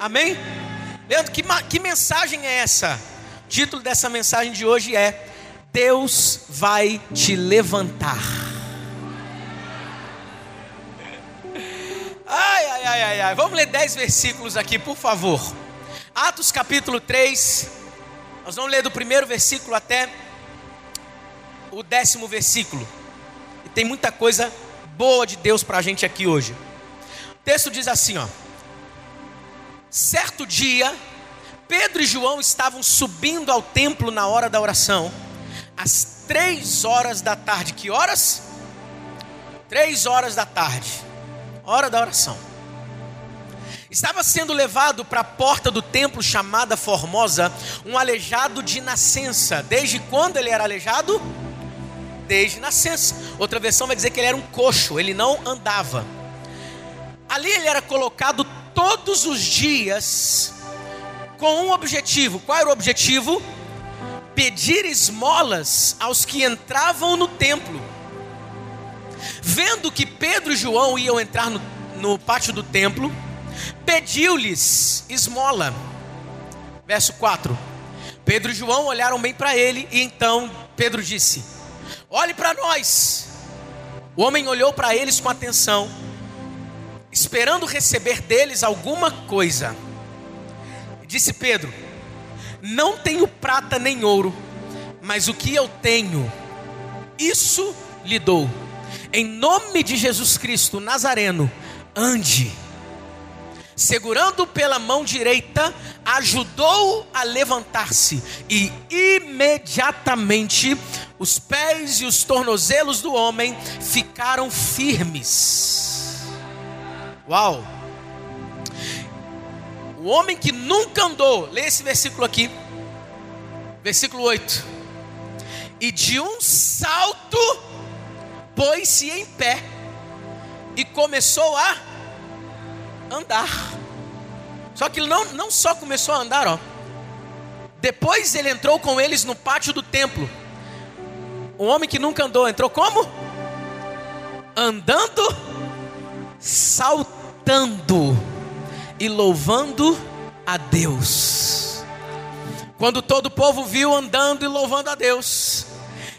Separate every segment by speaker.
Speaker 1: Amém? Leandro, que, que mensagem é essa? O título dessa mensagem de hoje é Deus vai te levantar. Ai, ai, ai, ai, ai. Vamos ler 10 versículos aqui, por favor. Atos capítulo 3. Nós vamos ler do primeiro versículo até o décimo versículo. E tem muita coisa boa de Deus para a gente aqui hoje. O texto diz assim, ó. Certo dia, Pedro e João estavam subindo ao templo na hora da oração, às três horas da tarde. Que horas? Três horas da tarde, hora da oração. Estava sendo levado para a porta do templo chamada Formosa um aleijado de nascença. Desde quando ele era aleijado? Desde nascença. Outra versão vai dizer que ele era um coxo, ele não andava. Ali ele era colocado todos os dias com um objetivo. Qual era o objetivo? Pedir esmolas aos que entravam no templo. Vendo que Pedro e João iam entrar no, no pátio do templo, pediu-lhes esmola. Verso 4. Pedro e João olharam bem para ele e então Pedro disse: Olhe para nós. O homem olhou para eles com atenção, esperando receber deles alguma coisa. Disse Pedro: Não tenho prata nem ouro, mas o que eu tenho, isso lhe dou. Em nome de Jesus Cristo Nazareno, ande segurando pela mão direita, ajudou a levantar-se, e imediatamente os pés e os tornozelos do homem ficaram firmes. Uau! O homem que nunca andou, lê esse versículo aqui, versículo 8. E de um salto pôs-se em pé e começou a andar. Só que não, não só começou a andar, ó. Depois ele entrou com eles no pátio do templo. Um homem que nunca andou, entrou como? Andando, saltando e louvando a Deus. Quando todo o povo viu andando e louvando a Deus,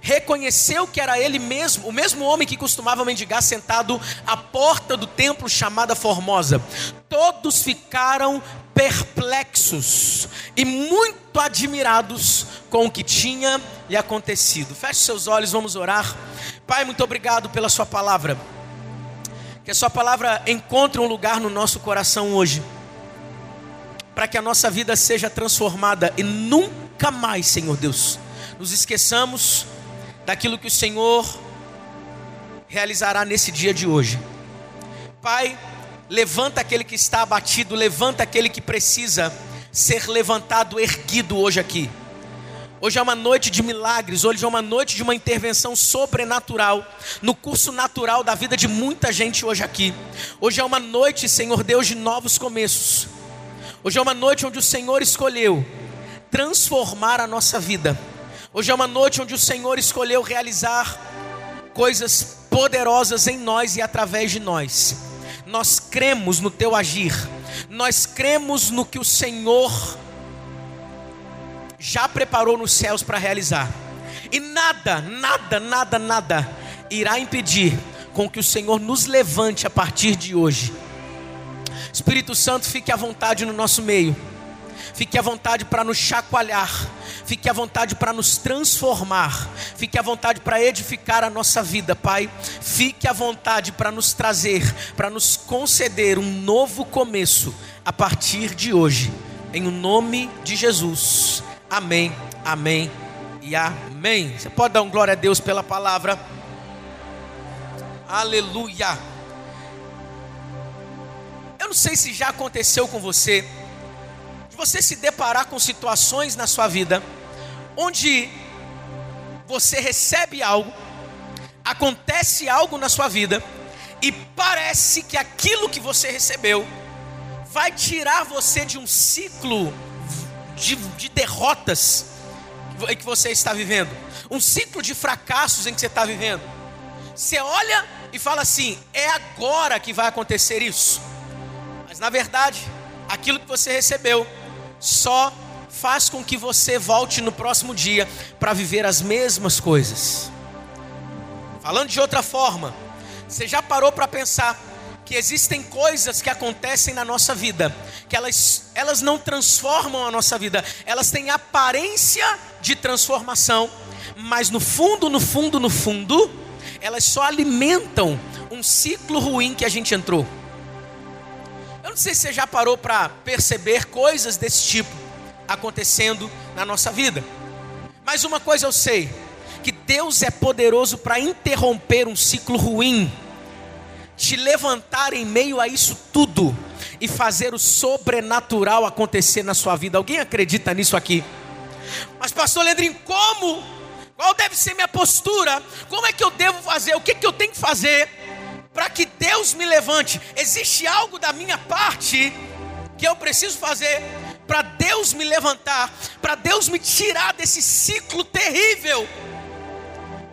Speaker 1: reconheceu que era ele mesmo, o mesmo homem que costumava mendigar sentado à porta do templo chamada Formosa. Todos ficaram perplexos e muito admirados com o que tinha lhe acontecido. Feche seus olhos, vamos orar. Pai, muito obrigado pela Sua palavra. Que a Sua palavra encontre um lugar no nosso coração hoje, para que a nossa vida seja transformada e nunca mais, Senhor Deus, nos esqueçamos daquilo que o Senhor realizará nesse dia de hoje. Pai, levanta aquele que está abatido, levanta aquele que precisa ser levantado, erguido hoje aqui. Hoje é uma noite de milagres, hoje é uma noite de uma intervenção sobrenatural no curso natural da vida de muita gente hoje aqui. Hoje é uma noite, Senhor Deus, de novos começos. Hoje é uma noite onde o Senhor escolheu transformar a nossa vida Hoje é uma noite onde o Senhor escolheu realizar coisas poderosas em nós e através de nós. Nós cremos no teu agir, nós cremos no que o Senhor já preparou nos céus para realizar. E nada, nada, nada, nada irá impedir com que o Senhor nos levante a partir de hoje. Espírito Santo, fique à vontade no nosso meio. Fique à vontade para nos chacoalhar Fique à vontade para nos transformar. Fique à vontade para edificar a nossa vida, Pai. Fique à vontade para nos trazer, para nos conceder um novo começo a partir de hoje. Em o nome de Jesus. Amém, amém e amém. Você pode dar um glória a Deus pela palavra. Aleluia. Eu não sei se já aconteceu com você, de você se deparar com situações na sua vida onde você recebe algo, acontece algo na sua vida, e parece que aquilo que você recebeu vai tirar você de um ciclo de, de derrotas em que você está vivendo, um ciclo de fracassos em que você está vivendo. Você olha e fala assim: é agora que vai acontecer isso. Mas na verdade, aquilo que você recebeu só faz com que você volte no próximo dia para viver as mesmas coisas. Falando de outra forma, você já parou para pensar que existem coisas que acontecem na nossa vida, que elas, elas não transformam a nossa vida, elas têm aparência de transformação, mas no fundo, no fundo, no fundo, elas só alimentam um ciclo ruim que a gente entrou. Eu não sei se você já parou para perceber coisas desse tipo acontecendo na nossa vida, mas uma coisa eu sei: que Deus é poderoso para interromper um ciclo ruim te levantar em meio a isso tudo e fazer o sobrenatural acontecer na sua vida. Alguém acredita nisso aqui? Mas, pastor Leandrinho, como? Qual deve ser minha postura? Como é que eu devo fazer? O que, que eu tenho que fazer para que Deus me levante? Existe algo da minha parte que eu preciso fazer para Deus me levantar, para Deus me tirar desse ciclo terrível?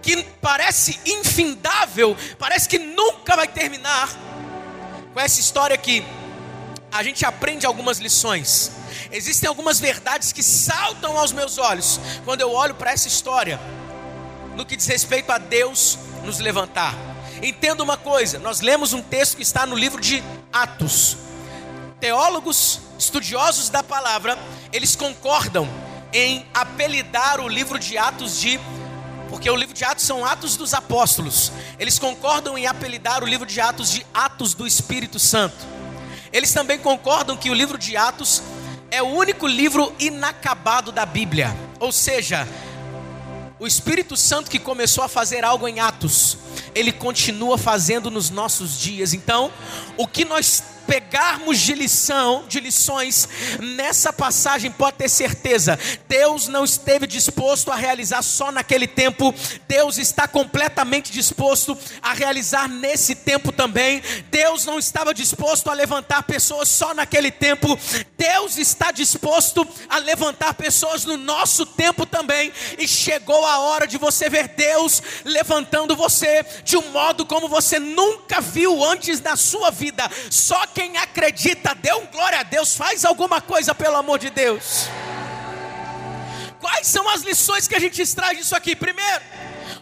Speaker 1: Que parece infindável, parece que nunca vai terminar. Com essa história que a gente aprende algumas lições. Existem algumas verdades que saltam aos meus olhos quando eu olho para essa história, no que diz respeito a Deus nos levantar. Entenda uma coisa: nós lemos um texto que está no livro de Atos. Teólogos, estudiosos da palavra, eles concordam em apelidar o livro de Atos de porque o livro de Atos são Atos dos Apóstolos. Eles concordam em apelidar o livro de Atos de Atos do Espírito Santo. Eles também concordam que o livro de Atos é o único livro inacabado da Bíblia. Ou seja, o Espírito Santo que começou a fazer algo em Atos, ele continua fazendo nos nossos dias. Então, o que nós pegarmos de lição, de lições nessa passagem, pode ter certeza, Deus não esteve disposto a realizar só naquele tempo, Deus está completamente disposto a realizar nesse tempo também. Deus não estava disposto a levantar pessoas só naquele tempo, Deus está disposto a levantar pessoas no nosso tempo também. E chegou a hora de você ver Deus levantando você de um modo como você nunca viu antes na sua vida. Só quem acredita, dê um glória a Deus, faz alguma coisa pelo amor de Deus. Quais são as lições que a gente extrai disso aqui? Primeiro,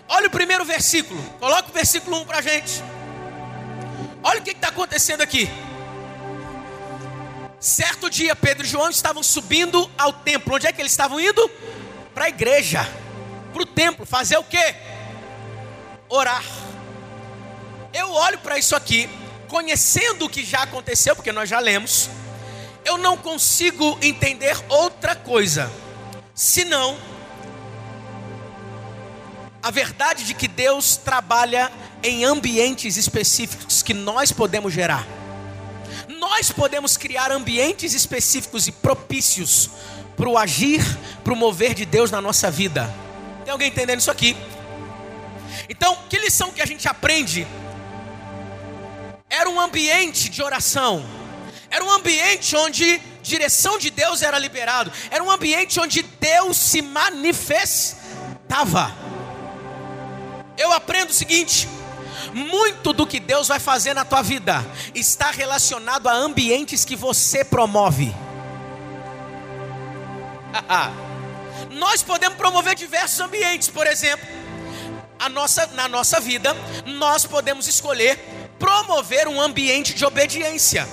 Speaker 1: olha o primeiro versículo, coloca o versículo 1 para a gente. Olha o que está acontecendo aqui. Certo dia, Pedro e João estavam subindo ao templo. Onde é que eles estavam indo? Para a igreja, para o templo. Fazer o que? Orar. Eu olho para isso aqui conhecendo o que já aconteceu, porque nós já lemos, eu não consigo entender outra coisa, senão a verdade de que Deus trabalha em ambientes específicos que nós podemos gerar. Nós podemos criar ambientes específicos e propícios para o agir, para o mover de Deus na nossa vida. Tem alguém entendendo isso aqui? Então, que lição que a gente aprende era um ambiente de oração, era um ambiente onde direção de Deus era liberado, era um ambiente onde Deus se manifestava. Eu aprendo o seguinte: muito do que Deus vai fazer na tua vida está relacionado a ambientes que você promove. Nós podemos promover diversos ambientes, por exemplo, a nossa, na nossa vida, nós podemos escolher promover um ambiente de obediência.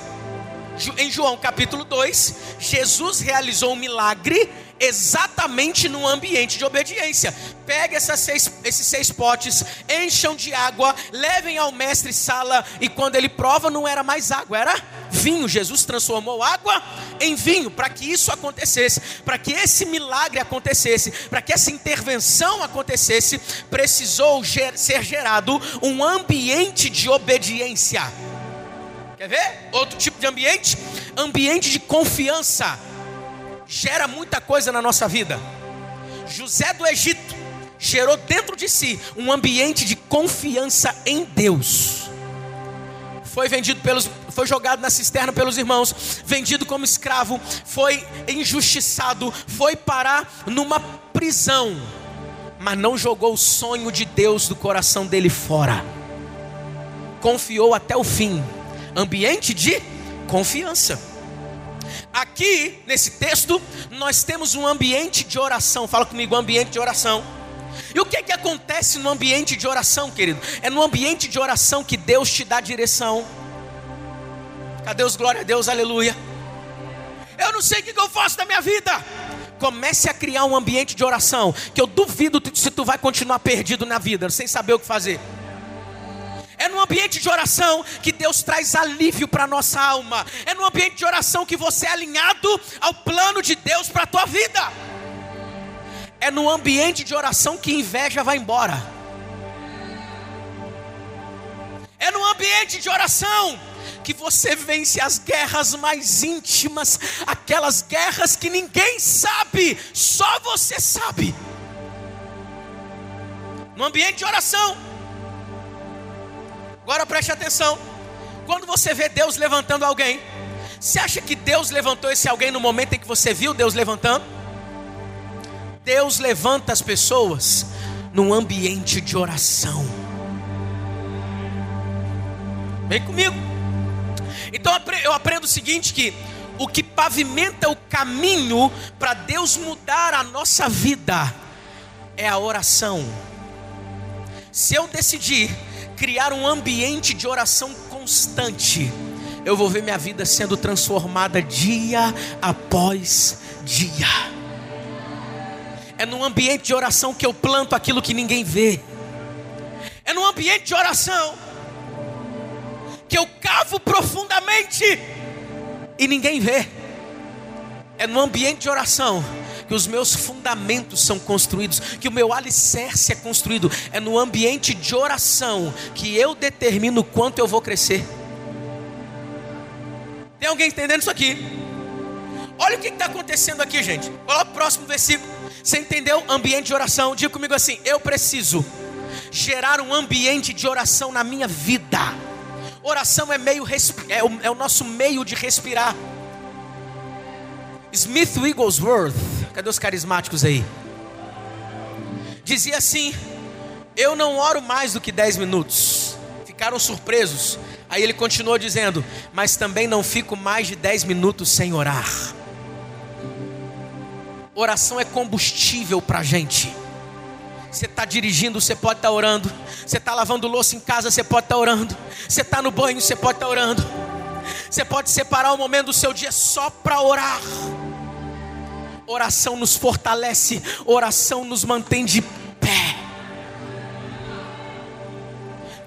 Speaker 1: Em João capítulo 2, Jesus realizou um milagre exatamente no ambiente de obediência. Pegue seis, esses seis potes, encham de água, levem ao mestre sala, e quando ele prova, não era mais água, era vinho. Jesus transformou água em vinho para que isso acontecesse, para que esse milagre acontecesse, para que essa intervenção acontecesse, precisou ger ser gerado um ambiente de obediência. Quer ver? Outro tipo de ambiente? Ambiente de confiança gera muita coisa na nossa vida. José do Egito gerou dentro de si um ambiente de confiança em Deus. Foi vendido pelos, foi jogado na cisterna pelos irmãos, vendido como escravo, foi injustiçado, foi parar numa prisão, mas não jogou o sonho de Deus do coração dele fora. Confiou até o fim. Ambiente de confiança. Aqui, nesse texto, nós temos um ambiente de oração. Fala comigo, ambiente de oração. E o que que acontece no ambiente de oração, querido? É no ambiente de oração que Deus te dá direção. Cadê os glória a Deus, aleluia? Eu não sei o que eu faço da minha vida. Comece a criar um ambiente de oração, que eu duvido se tu vai continuar perdido na vida, sem saber o que fazer. É no ambiente de oração que Deus traz alívio para nossa alma. É no ambiente de oração que você é alinhado ao plano de Deus para a tua vida. É no ambiente de oração que inveja vai embora. É no ambiente de oração que você vence as guerras mais íntimas, aquelas guerras que ninguém sabe, só você sabe. No ambiente de oração. Agora preste atenção. Quando você vê Deus levantando alguém, você acha que Deus levantou esse alguém no momento em que você viu Deus levantando? Deus levanta as pessoas num ambiente de oração. Vem comigo. Então eu aprendo o seguinte: que o que pavimenta o caminho para Deus mudar a nossa vida é a oração. Se eu decidir criar um ambiente de oração constante, eu vou ver minha vida sendo transformada dia após dia. É num ambiente de oração que eu planto aquilo que ninguém vê. É num ambiente de oração que eu cavo profundamente e ninguém vê. É no ambiente de oração que os meus fundamentos são construídos, que o meu alicerce é construído. É no ambiente de oração que eu determino quanto eu vou crescer. Tem alguém entendendo isso aqui? Olha o que está acontecendo aqui, gente. Olha o próximo versículo. Você entendeu? Ambiente de oração. Diga comigo assim: eu preciso gerar um ambiente de oração na minha vida. Oração é, meio é, o, é o nosso meio de respirar. Smith Wigglesworth, cadê os carismáticos aí? Dizia assim: Eu não oro mais do que 10 minutos. Ficaram surpresos. Aí ele continuou dizendo: Mas também não fico mais de 10 minutos sem orar. Oração é combustível para a gente. Você está dirigindo, você pode estar tá orando. Você está lavando louça em casa, você pode estar tá orando. Você está no banho, você pode estar tá orando. Você pode separar um momento do seu dia só para orar. Oração nos fortalece, oração nos mantém de pé.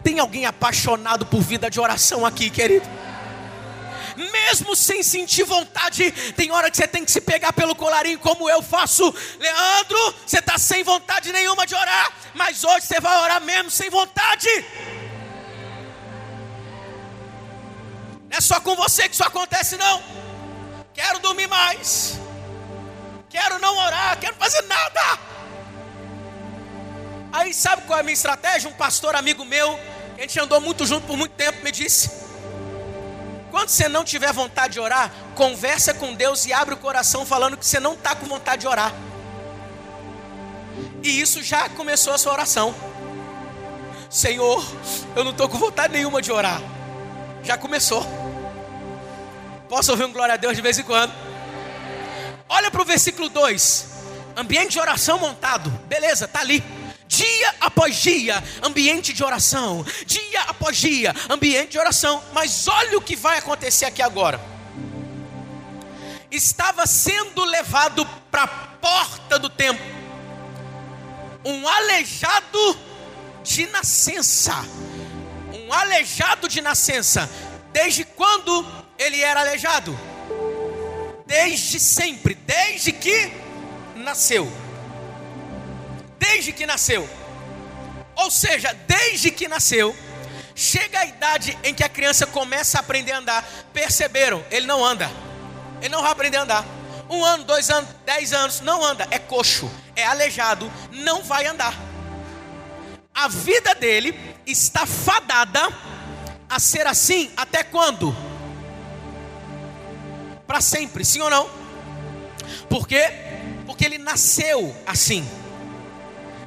Speaker 1: Tem alguém apaixonado por vida de oração aqui, querido? mesmo sem sentir vontade. Tem hora que você tem que se pegar pelo colarinho, como eu faço. Leandro, você está sem vontade nenhuma de orar, mas hoje você vai orar mesmo sem vontade. Não é só com você que isso acontece, não. Quero dormir mais. Quero não orar, quero fazer nada. Aí sabe qual é a minha estratégia? Um pastor amigo meu, a gente andou muito junto por muito tempo, me disse: quando você não tiver vontade de orar, conversa com Deus e abre o coração falando que você não está com vontade de orar. E isso já começou a sua oração. Senhor, eu não estou com vontade nenhuma de orar. Já começou. Posso ouvir um glória a Deus de vez em quando? Olha para o versículo 2. Ambiente de oração montado. Beleza, tá ali dia após dia, ambiente de oração, dia após dia, ambiente de oração. Mas olha o que vai acontecer aqui agora. Estava sendo levado para a porta do templo um aleijado de nascença. Um aleijado de nascença. Desde quando ele era aleijado? Desde sempre, desde que nasceu desde que nasceu. Ou seja, desde que nasceu, chega a idade em que a criança começa a aprender a andar. Perceberam? Ele não anda. Ele não vai aprender a andar. Um ano, dois anos, dez anos, não anda. É coxo, é aleijado, não vai andar. A vida dele está fadada a ser assim até quando? Para sempre, sim ou não? Por quê? Porque ele nasceu assim.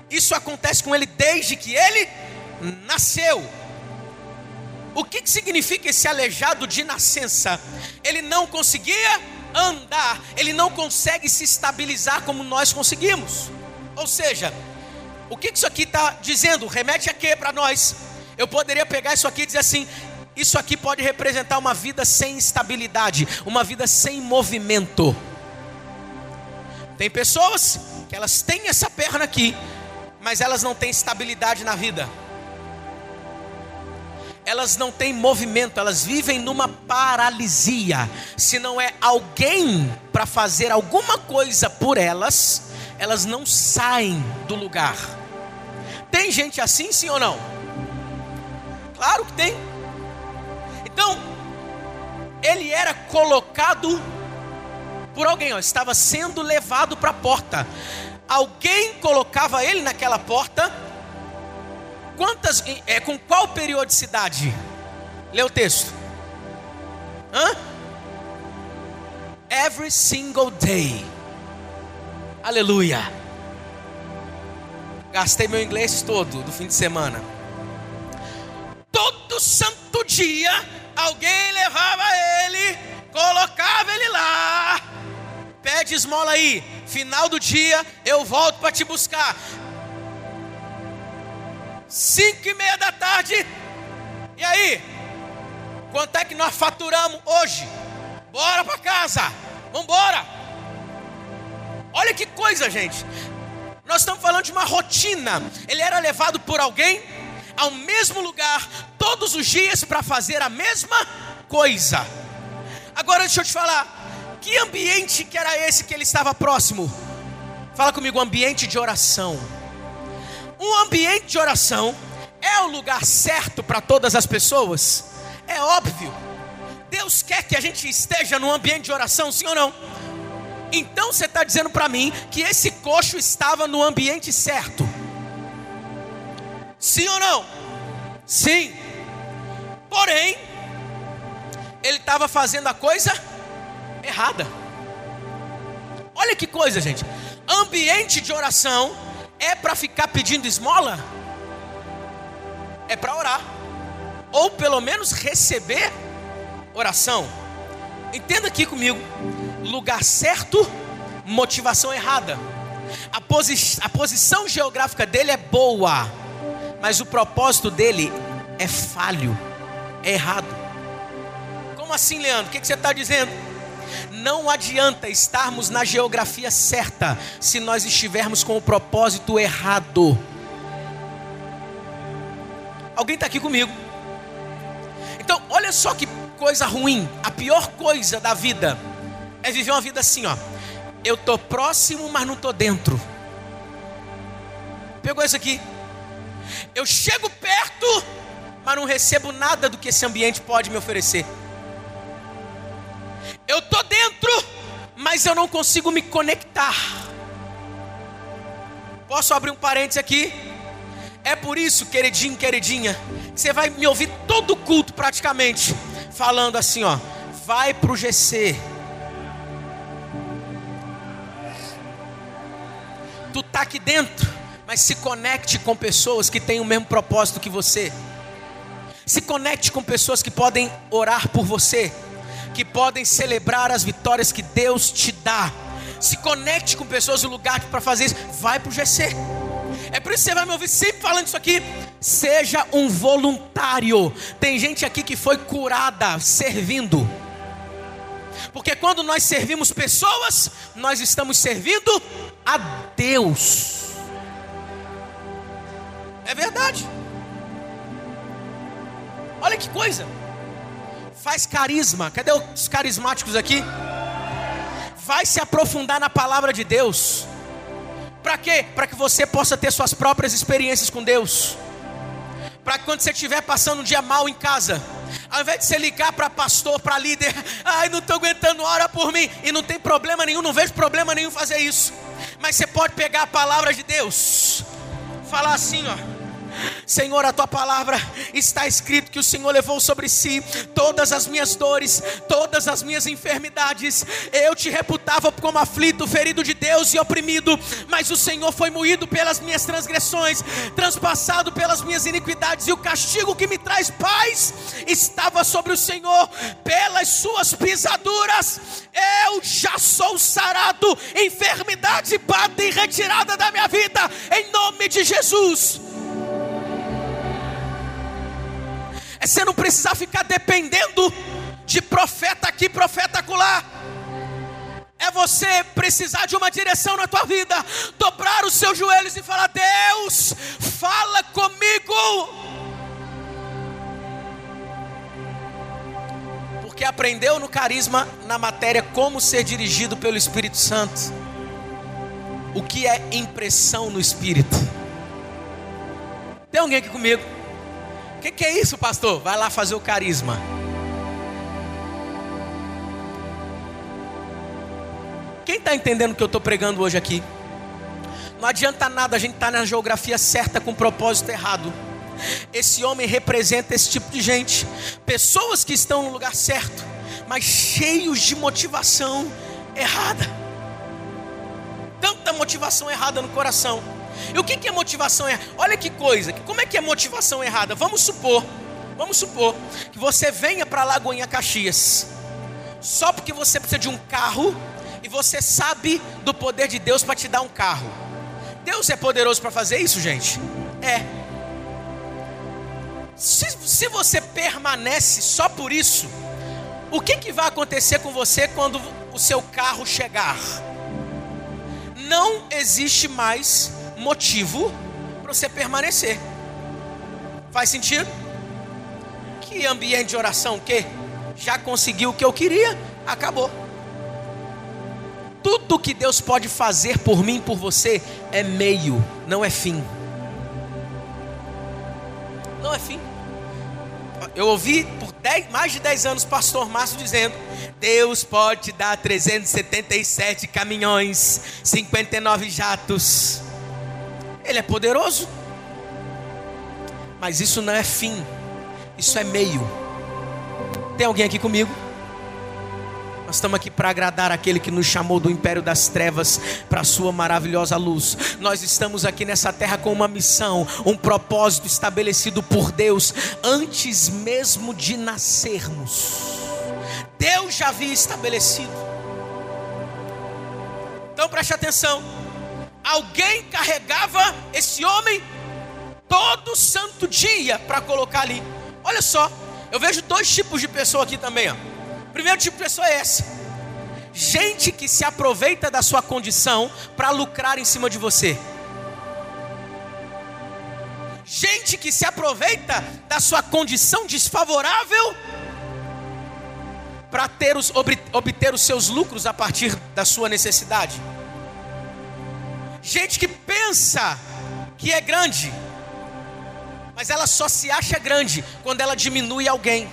Speaker 1: Isso acontece com ele desde que ele nasceu. O que, que significa esse aleijado de nascença? Ele não conseguia andar, ele não consegue se estabilizar como nós conseguimos. Ou seja, o que isso aqui está dizendo? Remete a quê para nós? Eu poderia pegar isso aqui e dizer assim: isso aqui pode representar uma vida sem estabilidade, uma vida sem movimento. Tem pessoas que elas têm essa perna aqui, mas elas não têm estabilidade na vida. Elas não têm movimento, elas vivem numa paralisia. Se não é alguém para fazer alguma coisa por elas, elas não saem do lugar. Tem gente assim, sim ou não? Claro que tem. Então, ele era colocado por alguém, ó, estava sendo levado para a porta. Alguém colocava ele naquela porta. Quantas, é, com qual periodicidade? Lê o texto. Hã? Every single day. Aleluia. Gastei meu inglês todo do fim de semana. Todo santo dia, alguém levava ele, colocava ele lá. Pede esmola aí. Final do dia, eu volto para te buscar. Cinco e meia da tarde. E aí? Quanto é que nós faturamos hoje? Bora para casa. Vamos embora. Olha que coisa, gente. Nós estamos falando de uma rotina. Ele era levado por alguém ao mesmo lugar todos os dias para fazer a mesma coisa. Agora deixa eu te falar, que ambiente que era esse que ele estava próximo? Fala comigo, ambiente de oração. Um ambiente de oração é o lugar certo para todas as pessoas? É óbvio. Deus quer que a gente esteja no ambiente de oração, sim ou não? Então você está dizendo para mim que esse coxo estava no ambiente certo? Sim ou não? Sim. Porém, ele estava fazendo a coisa errada. Olha que coisa, gente. Ambiente de oração é para ficar pedindo esmola? É para orar. Ou pelo menos receber oração. Entenda aqui comigo lugar certo, motivação errada. A, posi a posição geográfica dele é boa, mas o propósito dele é falho, é errado. Como assim, Leandro? O que, você está dizendo? Não adianta estarmos na geografia certa se nós estivermos com o propósito errado. Alguém está aqui comigo? Então, olha só que coisa ruim. A pior coisa da vida é viver uma vida assim, ó. Eu tô próximo, mas não tô dentro. Pegou isso aqui? Eu chego perto, mas não recebo nada do que esse ambiente pode me oferecer. Eu tô dentro, mas eu não consigo me conectar. Posso abrir um parênteses aqui? É por isso, queridinho, queridinha, que você vai me ouvir todo culto praticamente, falando assim, ó, vai pro GC tu tá aqui dentro, mas se conecte com pessoas que têm o mesmo propósito que você. Se conecte com pessoas que podem orar por você, que podem celebrar as vitórias que Deus te dá. Se conecte com pessoas no lugar para fazer isso. Vai para o GC. É por isso que você vai me ouvir sempre falando isso aqui. Seja um voluntário. Tem gente aqui que foi curada servindo. Porque quando nós servimos pessoas, nós estamos servindo a Deus. É verdade. Olha que coisa. Faz carisma. Cadê os carismáticos aqui? Vai se aprofundar na palavra de Deus. Para quê? Para que você possa ter suas próprias experiências com Deus. Para que quando você estiver passando um dia mal em casa, ao invés de você ligar para pastor, para líder, ai, não estou aguentando, ora por mim, e não tem problema nenhum, não vejo problema nenhum fazer isso. Mas você pode pegar a palavra de Deus, falar assim, ó. Senhor, a tua palavra está escrito que o Senhor levou sobre si todas as minhas dores, todas as minhas enfermidades. Eu te reputava como aflito, ferido de Deus e oprimido, mas o Senhor foi moído pelas minhas transgressões, transpassado pelas minhas iniquidades, e o castigo que me traz paz estava sobre o Senhor, pelas suas pisaduras eu já sou sarado, enfermidade bate e retirada da minha vida, em nome de Jesus. Você não precisar ficar dependendo de profeta aqui, profeta acolá. É você precisar de uma direção na tua vida, dobrar os seus joelhos e falar: Deus, fala comigo. Porque aprendeu no carisma, na matéria, como ser dirigido pelo Espírito Santo. O que é impressão no Espírito? Tem alguém aqui comigo? O que, que é isso, pastor? Vai lá fazer o carisma. Quem está entendendo o que eu estou pregando hoje aqui? Não adianta nada a gente estar tá na geografia certa com propósito errado. Esse homem representa esse tipo de gente, pessoas que estão no lugar certo, mas cheios de motivação errada. Tanta motivação errada no coração. E o que é motivação errada? Olha que coisa, como é que é motivação errada? Vamos supor, vamos supor que você venha para Lagoinha Caxias, só porque você precisa de um carro e você sabe do poder de Deus para te dar um carro. Deus é poderoso para fazer isso, gente? É. Se, se você permanece só por isso, o que, que vai acontecer com você quando o seu carro chegar? Não existe mais motivo para você permanecer. Faz sentido? Que ambiente de oração que já conseguiu o que eu queria, acabou. Tudo que Deus pode fazer por mim, por você, é meio, não é fim. Não é fim. Eu ouvi por dez, mais de 10 anos pastor Márcio dizendo: Deus pode te dar 377 caminhões, 59 jatos. Ele é poderoso. Mas isso não é fim, isso é meio. Tem alguém aqui comigo? Nós estamos aqui para agradar aquele que nos chamou do império das trevas para a sua maravilhosa luz. Nós estamos aqui nessa terra com uma missão, um propósito estabelecido por Deus antes mesmo de nascermos. Deus já havia estabelecido. Então preste atenção alguém carregava esse homem todo santo dia para colocar ali. Olha só, eu vejo dois tipos de pessoa aqui também. Ó. O primeiro tipo de pessoa é esse: gente que se aproveita da sua condição para lucrar em cima de você. Gente que se aproveita da sua condição desfavorável para ter os, obter os seus lucros a partir da sua necessidade. Gente que pensa que é grande, mas ela só se acha grande quando ela diminui alguém.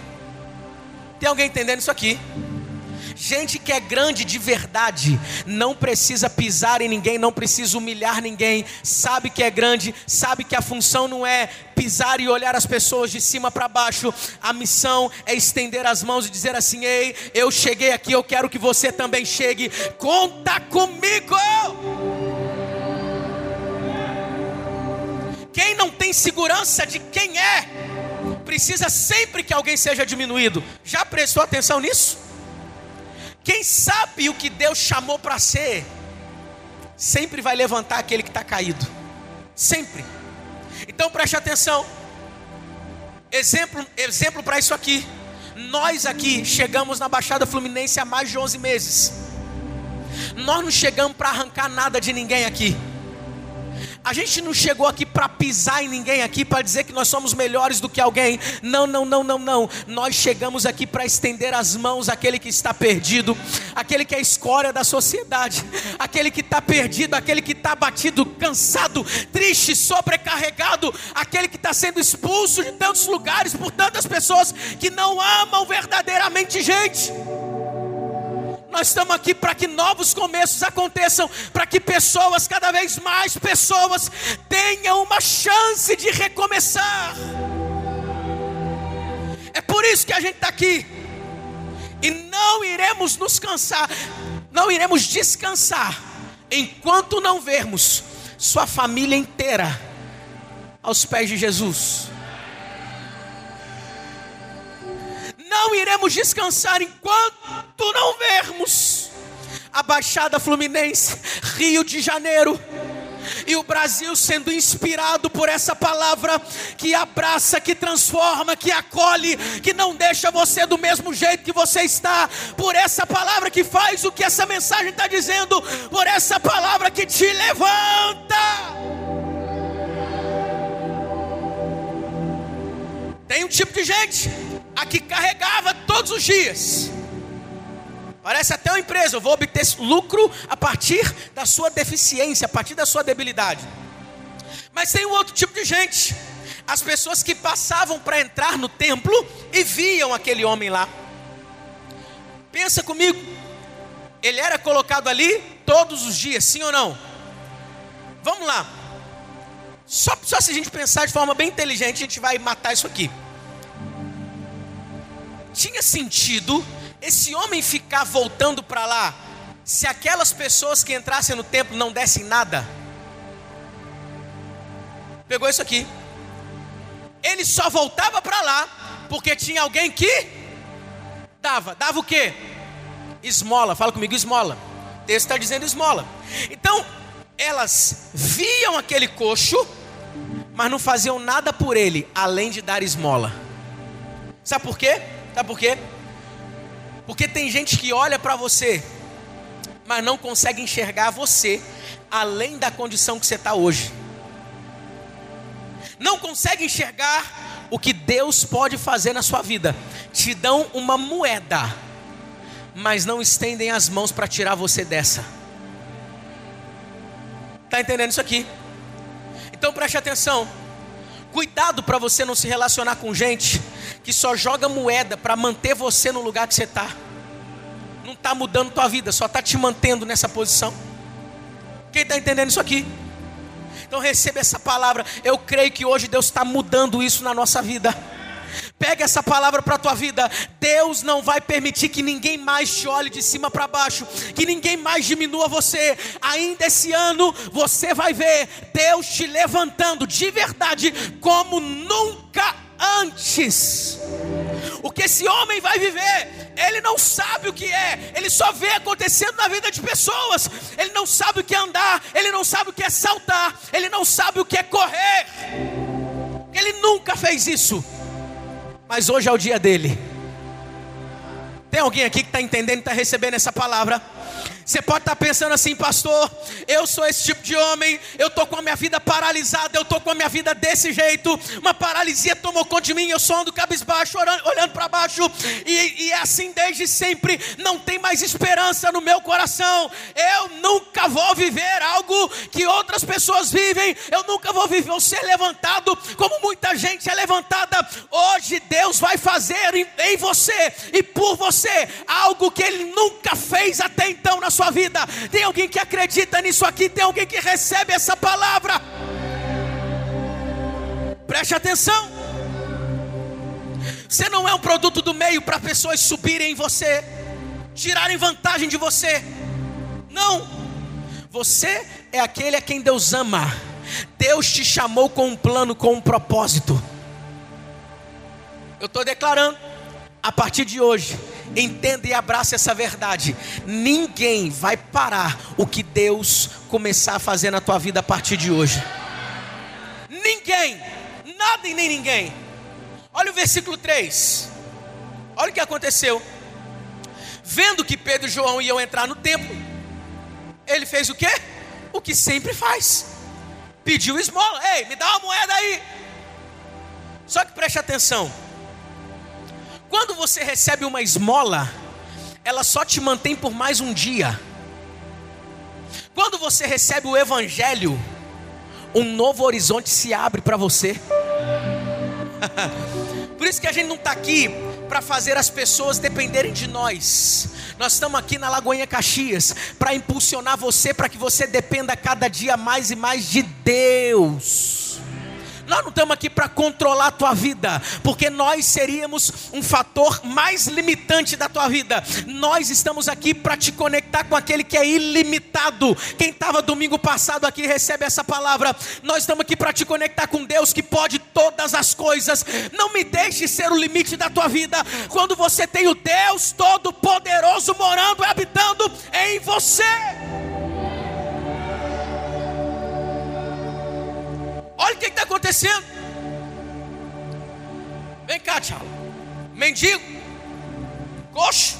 Speaker 1: Tem alguém entendendo isso aqui? Gente que é grande de verdade, não precisa pisar em ninguém, não precisa humilhar ninguém, sabe que é grande, sabe que a função não é pisar e olhar as pessoas de cima para baixo, a missão é estender as mãos e dizer assim: Ei, eu cheguei aqui, eu quero que você também chegue, conta comigo. Quem não tem segurança de quem é, precisa sempre que alguém seja diminuído. Já prestou atenção nisso? Quem sabe o que Deus chamou para ser, sempre vai levantar aquele que está caído. Sempre. Então preste atenção. Exemplo, exemplo para isso aqui. Nós aqui chegamos na Baixada Fluminense há mais de 11 meses. Nós não chegamos para arrancar nada de ninguém aqui. A gente não chegou aqui para pisar em ninguém aqui para dizer que nós somos melhores do que alguém. Não, não, não, não, não. Nós chegamos aqui para estender as mãos àquele que está perdido, aquele que é a escória da sociedade, aquele que está perdido, aquele que está batido, cansado, triste, sobrecarregado, aquele que está sendo expulso de tantos lugares por tantas pessoas que não amam verdadeiramente gente. Nós estamos aqui para que novos começos aconteçam, para que pessoas, cada vez mais pessoas, tenham uma chance de recomeçar. É por isso que a gente está aqui. E não iremos nos cansar, não iremos descansar, enquanto não vermos sua família inteira aos pés de Jesus. Não iremos descansar enquanto não vermos a Baixada Fluminense, Rio de Janeiro, e o Brasil sendo inspirado por essa palavra que abraça, que transforma, que acolhe, que não deixa você do mesmo jeito que você está, por essa palavra que faz o que essa mensagem está dizendo, por essa palavra que te levanta. Tem um tipo de gente a que carregava todos os dias Parece até uma empresa, eu vou obter lucro a partir da sua deficiência, a partir da sua debilidade. Mas tem um outro tipo de gente, as pessoas que passavam para entrar no templo e viam aquele homem lá. Pensa comigo, ele era colocado ali todos os dias, sim ou não? Vamos lá. Só, só se a gente pensar de forma bem inteligente, a gente vai matar isso aqui. Tinha sentido esse homem ficar voltando para lá, se aquelas pessoas que entrassem no templo não dessem nada? Pegou isso aqui. Ele só voltava para lá porque tinha alguém que dava. Dava o quê? Esmola. Fala comigo, esmola. O texto está dizendo esmola. Então, elas viam aquele coxo, mas não faziam nada por ele, além de dar esmola. Sabe por quê? Sabe por quê? Porque tem gente que olha para você, mas não consegue enxergar você além da condição que você está hoje. Não consegue enxergar o que Deus pode fazer na sua vida. Te dão uma moeda, mas não estendem as mãos para tirar você dessa. Está entendendo isso aqui? Então preste atenção. Cuidado para você não se relacionar com gente que só joga moeda para manter você no lugar que você está. Não está mudando tua vida, só está te mantendo nessa posição. Quem está entendendo isso aqui? Então receba essa palavra. Eu creio que hoje Deus está mudando isso na nossa vida. Pega essa palavra para a tua vida. Deus não vai permitir que ninguém mais te olhe de cima para baixo, que ninguém mais diminua você. Ainda esse ano você vai ver Deus te levantando de verdade como nunca antes. O que esse homem vai viver, ele não sabe o que é, ele só vê acontecendo na vida de pessoas. Ele não sabe o que é andar, ele não sabe o que é saltar, ele não sabe o que é correr. Ele nunca fez isso, mas hoje é o dia dele. Tem alguém aqui que está entendendo, está recebendo essa palavra? Você pode estar pensando assim, pastor, eu sou esse tipo de homem, eu estou com a minha vida paralisada, eu estou com a minha vida desse jeito, uma paralisia tomou conta de mim, eu só ando cabisbaixo, olhando para baixo, e, e é assim desde sempre, não tem mais esperança no meu coração, eu nunca vou viver algo que outras pessoas vivem, eu nunca vou viver, vou ser levantado como muita gente é levantada, hoje Deus vai fazer em, em você e por você algo que Ele nunca fez até então na sua vida. Tem alguém que acredita nisso aqui? Tem alguém que recebe essa palavra? Preste atenção. Você não é um produto do meio para pessoas subirem em você, tirarem vantagem de você. Não. Você é aquele a quem Deus ama. Deus te chamou com um plano, com um propósito. Eu estou declarando, a partir de hoje, entenda e abraça essa verdade. Ninguém vai parar o que Deus começar a fazer na tua vida a partir de hoje. Ninguém, nada e nem ninguém. Olha o versículo 3. Olha o que aconteceu. Vendo que Pedro e João iam entrar no templo, ele fez o quê? O que sempre faz. Pediu esmola. Ei, me dá uma moeda aí. Só que preste atenção quando você recebe uma esmola, ela só te mantém por mais um dia. Quando você recebe o Evangelho, um novo horizonte se abre para você. por isso que a gente não está aqui para fazer as pessoas dependerem de nós. Nós estamos aqui na Lagoinha Caxias para impulsionar você para que você dependa cada dia mais e mais de Deus. Nós não estamos aqui para controlar a tua vida, porque nós seríamos um fator mais limitante da tua vida. Nós estamos aqui para te conectar com aquele que é ilimitado. Quem estava domingo passado aqui recebe essa palavra. Nós estamos aqui para te conectar com Deus que pode todas as coisas. Não me deixe ser o limite da tua vida. Quando você tem o Deus Todo-Poderoso morando e habitando em você. Olha o que está acontecendo. Vem cá, tchau. Mendigo, coxo,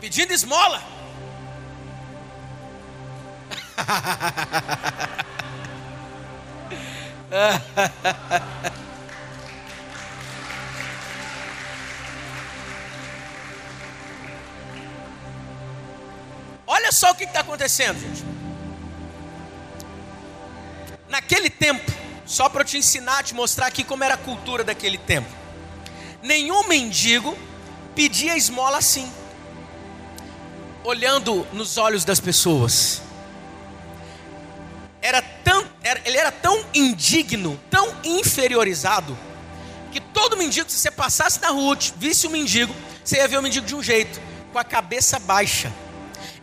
Speaker 1: pedindo esmola. Olha só o que está acontecendo, gente. Naquele tempo, só para eu te ensinar, te mostrar aqui como era a cultura daquele tempo. Nenhum mendigo pedia esmola assim, olhando nos olhos das pessoas. Era tão, era, ele era tão indigno, tão inferiorizado, que todo mendigo, se você passasse na rua, visse um mendigo, você ia ver o mendigo de um jeito, com a cabeça baixa.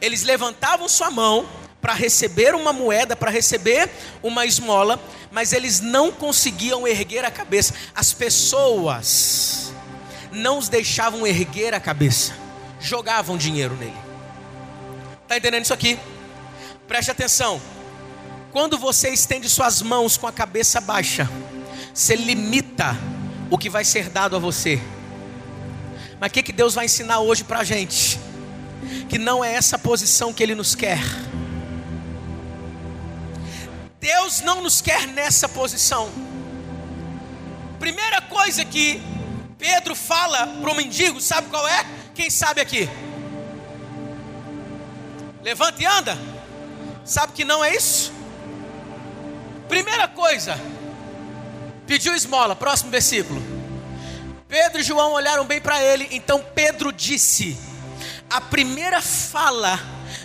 Speaker 1: Eles levantavam sua mão para receber uma moeda, para receber uma esmola, mas eles não conseguiam erguer a cabeça. As pessoas não os deixavam erguer a cabeça, jogavam dinheiro nele. Está entendendo isso aqui? Preste atenção. Quando você estende suas mãos com a cabeça baixa, você limita o que vai ser dado a você. Mas o que, que Deus vai ensinar hoje para a gente? Que não é essa posição que Ele nos quer. Deus não nos quer nessa posição. Primeira coisa que Pedro fala para o mendigo, sabe qual é? Quem sabe aqui? Levanta e anda. Sabe que não é isso? Primeira coisa, pediu esmola. Próximo versículo. Pedro e João olharam bem para ele. Então Pedro disse: a primeira fala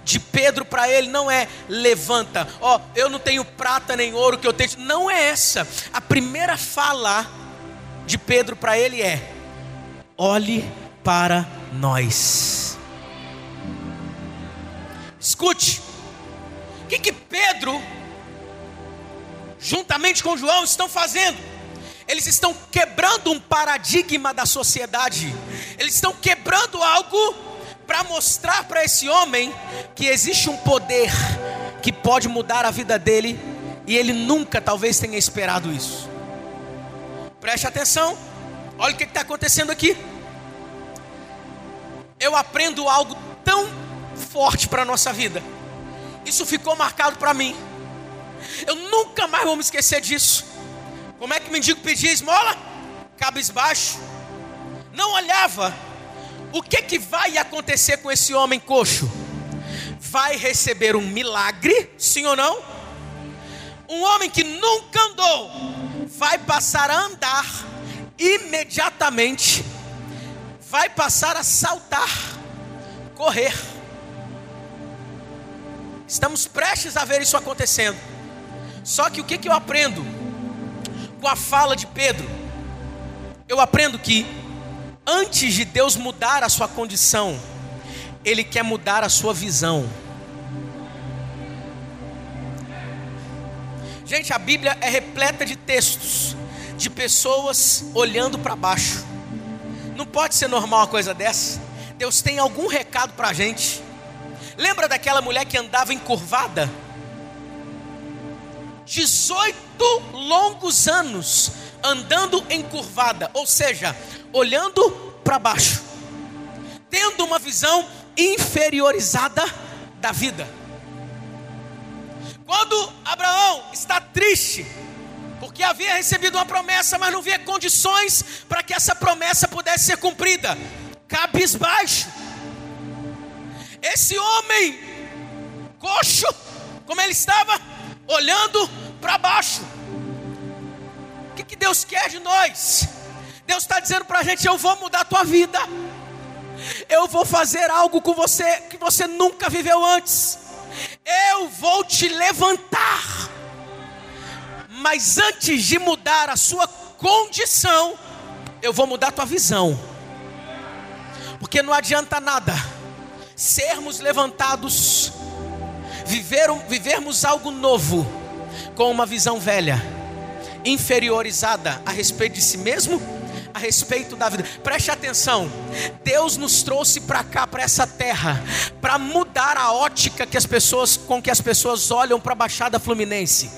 Speaker 1: de Pedro para ele não é levanta, ó, oh, eu não tenho prata nem ouro que eu tenho, não é essa. A primeira fala de Pedro para ele é: olhe para nós. Escute, o que, que Pedro, juntamente com João, estão fazendo? Eles estão quebrando um paradigma da sociedade, eles estão quebrando algo para mostrar para esse homem que existe um poder que pode mudar a vida dele e ele nunca talvez tenha esperado isso. Preste atenção, olha o que está acontecendo aqui. Eu aprendo algo tão forte para a nossa vida, isso ficou marcado para mim. Eu nunca mais vou me esquecer disso. Como é que mendigo pedia esmola? Cabisbaixo, não olhava o que, que vai acontecer com esse homem coxo? Vai receber um milagre, sim ou não? Um homem que nunca andou, vai passar a andar imediatamente, vai passar a saltar, correr. Estamos prestes a ver isso acontecendo. Só que o que, que eu aprendo com a fala de Pedro? Eu aprendo que antes de Deus mudar a sua condição, Ele quer mudar a sua visão. Gente, a Bíblia é repleta de textos, de pessoas olhando para baixo. Não pode ser normal uma coisa dessa. Deus tem algum recado para a gente. Lembra daquela mulher que andava encurvada? 18 longos anos andando encurvada, ou seja, olhando para baixo, tendo uma visão inferiorizada da vida. Quando Abraão está triste, porque havia recebido uma promessa, mas não via condições para que essa promessa pudesse ser cumprida, cabisbaixo. Esse homem, coxo, como ele estava, olhando para baixo. O que, que Deus quer de nós? Deus está dizendo para a gente: eu vou mudar a tua vida. Eu vou fazer algo com você que você nunca viveu antes. Eu vou te levantar. Mas antes de mudar a sua condição, eu vou mudar a tua visão. Porque não adianta nada sermos levantados, viver, vivermos algo novo com uma visão velha, inferiorizada a respeito de si mesmo a respeito da vida. Preste atenção. Deus nos trouxe para cá, para essa terra, para mudar a ótica que as pessoas com que as pessoas olham para a Baixada Fluminense.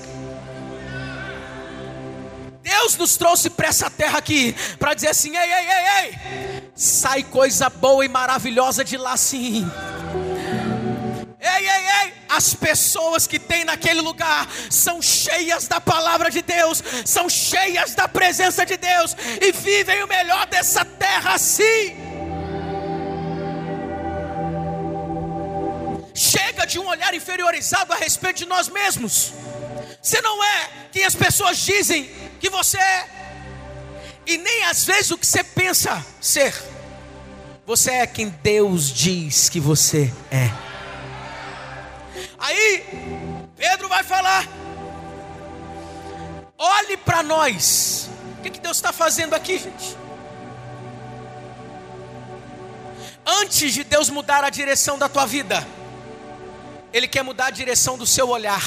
Speaker 1: Deus nos trouxe para essa terra aqui para dizer assim: ei, ei, ei, ei, sai coisa boa e maravilhosa de lá sim. Ei, ei, ei, as pessoas que tem naquele lugar são cheias da palavra de Deus, são cheias da presença de Deus e vivem o melhor dessa terra assim. Chega de um olhar inferiorizado a respeito de nós mesmos. Você não é quem as pessoas dizem que você é, e nem às vezes o que você pensa ser. Você é quem Deus diz que você é. Aí, Pedro vai falar: olhe para nós. O que, que Deus está fazendo aqui, gente? Antes de Deus mudar a direção da tua vida, Ele quer mudar a direção do seu olhar.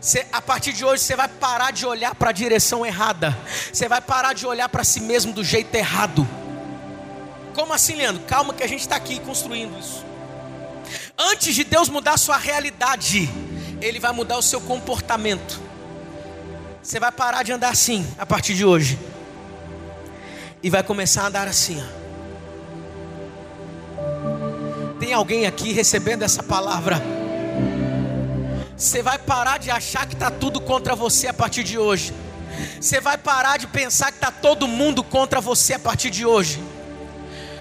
Speaker 1: Você, a partir de hoje você vai parar de olhar para a direção errada. Você vai parar de olhar para si mesmo do jeito errado. Como assim, Leandro? Calma que a gente está aqui construindo isso. Antes de Deus mudar a sua realidade, Ele vai mudar o seu comportamento. Você vai parar de andar assim a partir de hoje. E vai começar a andar assim. Tem alguém aqui recebendo essa palavra? Você vai parar de achar que está tudo contra você a partir de hoje. Você vai parar de pensar que está todo mundo contra você a partir de hoje.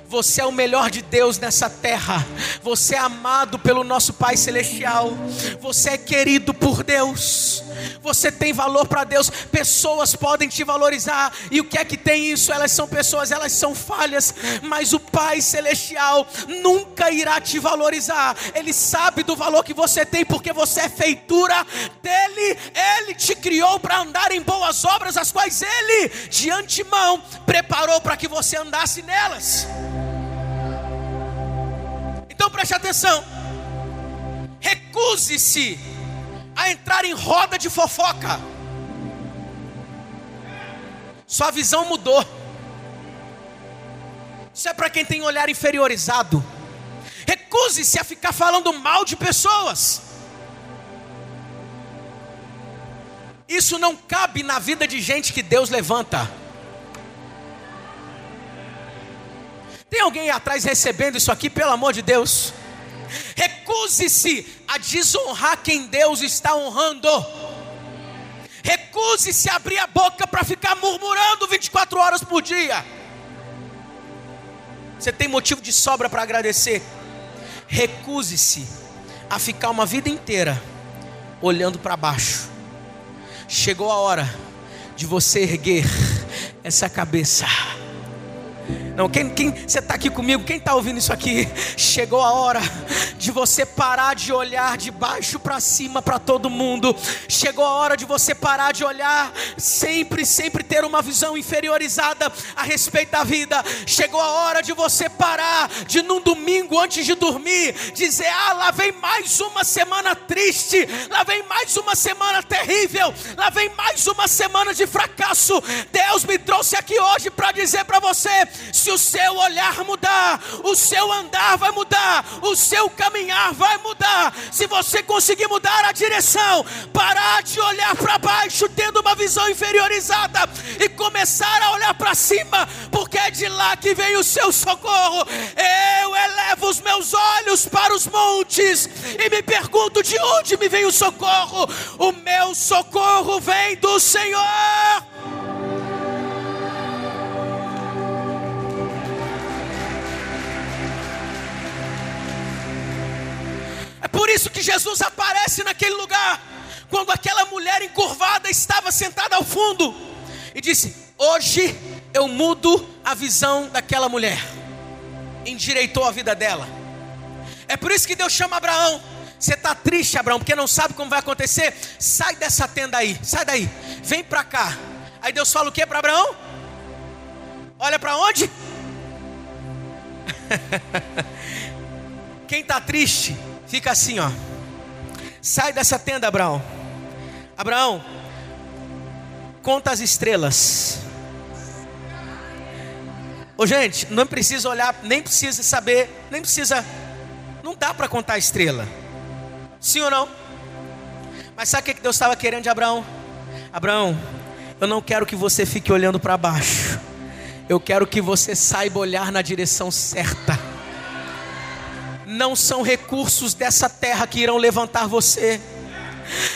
Speaker 1: Você é o melhor de Deus nessa terra. Você é amado pelo nosso Pai Celestial. Você é querido por Deus. Você tem valor para Deus. Pessoas podem te valorizar. E o que é que tem isso? Elas são pessoas, elas são falhas. Mas o Pai Celestial nunca irá te valorizar. Ele sabe do valor que você tem, porque você é feitura dele. Ele te criou para andar em boas obras, as quais ele, de antemão, preparou para que você andasse nelas. Então preste atenção. Recuse-se a entrar em roda de fofoca. Sua visão mudou. Isso é para quem tem olhar inferiorizado. Recuse-se a ficar falando mal de pessoas. Isso não cabe na vida de gente que Deus levanta. Tem alguém atrás recebendo isso aqui, pelo amor de Deus? Recuse-se a desonrar quem Deus está honrando. Recuse-se a abrir a boca para ficar murmurando 24 horas por dia. Você tem motivo de sobra para agradecer. Recuse-se a ficar uma vida inteira olhando para baixo. Chegou a hora de você erguer essa cabeça não, quem, quem você está aqui comigo? Quem está ouvindo isso aqui? Chegou a hora de você parar de olhar de baixo para cima para todo mundo. Chegou a hora de você parar de olhar sempre, sempre ter uma visão inferiorizada a respeito da vida. Chegou a hora de você parar de num domingo antes de dormir dizer: "Ah, lá vem mais uma semana triste, lá vem mais uma semana terrível, lá vem mais uma semana de fracasso". Deus me trouxe aqui hoje para dizer para você se o seu olhar mudar, o seu andar vai mudar, o seu caminhar vai mudar. Se você conseguir mudar a direção, parar de olhar para baixo, tendo uma visão inferiorizada, e começar a olhar para cima, porque é de lá que vem o seu socorro. Eu elevo os meus olhos para os montes e me pergunto de onde me vem o socorro. O meu socorro vem do Senhor. Por isso que Jesus aparece naquele lugar, quando aquela mulher encurvada estava sentada ao fundo, e disse: Hoje eu mudo a visão daquela mulher. Endireitou a vida dela. É por isso que Deus chama Abraão. Você está triste, Abraão, porque não sabe como vai acontecer? Sai dessa tenda aí, sai daí, vem para cá. Aí Deus fala o que para Abraão? Olha para onde? Quem está triste, fica assim, ó. Sai dessa tenda, Abraão. Abraão, conta as estrelas. Ô gente, não precisa olhar, nem precisa saber, nem precisa. Não dá para contar a estrela. Sim ou não? Mas sabe o que Deus estava querendo de Abraão? Abraão, eu não quero que você fique olhando para baixo. Eu quero que você saiba olhar na direção certa. Não são recursos dessa terra que irão levantar você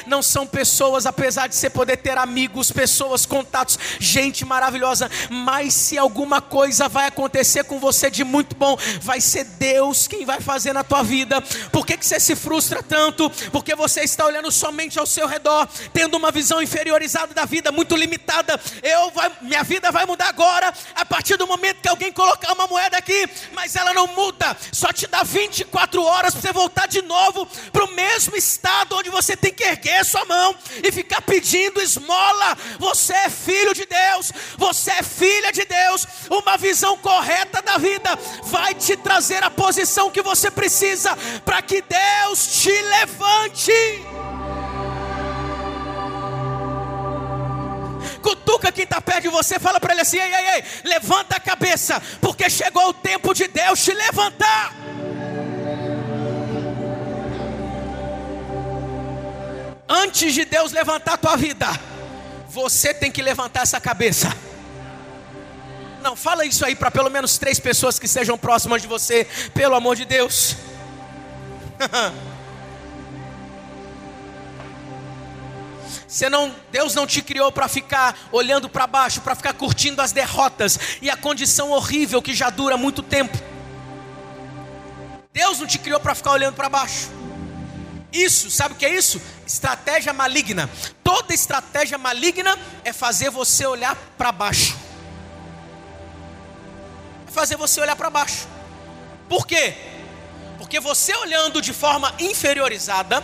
Speaker 1: não são pessoas, apesar de você poder ter amigos, pessoas, contatos, gente maravilhosa, mas se alguma coisa vai acontecer com você de muito bom, vai ser Deus quem vai fazer na tua vida. Por que, que você se frustra tanto? Porque você está olhando somente ao seu redor, tendo uma visão inferiorizada da vida, muito limitada. Eu vai, minha vida vai mudar agora, a partir do momento que alguém colocar uma moeda aqui, mas ela não muda, só te dá 24 horas para você voltar de novo para o mesmo estado onde você tem que que erguer sua mão e ficar pedindo esmola. Você é filho de Deus, você é filha de Deus. Uma visão correta da vida vai te trazer a posição que você precisa para que Deus te levante. cutuca quem está perto de você, fala para ele assim: ei, ei, ei, levanta a cabeça, porque chegou o tempo de Deus te levantar. Antes de Deus levantar a tua vida, você tem que levantar essa cabeça. Não, fala isso aí para pelo menos três pessoas que sejam próximas de você, pelo amor de Deus. Você não, Deus não te criou para ficar olhando para baixo, para ficar curtindo as derrotas e a condição horrível que já dura muito tempo. Deus não te criou para ficar olhando para baixo. Isso, sabe o que é isso? Estratégia maligna. Toda estratégia maligna é fazer você olhar para baixo. É fazer você olhar para baixo. Por quê? Porque você olhando de forma inferiorizada,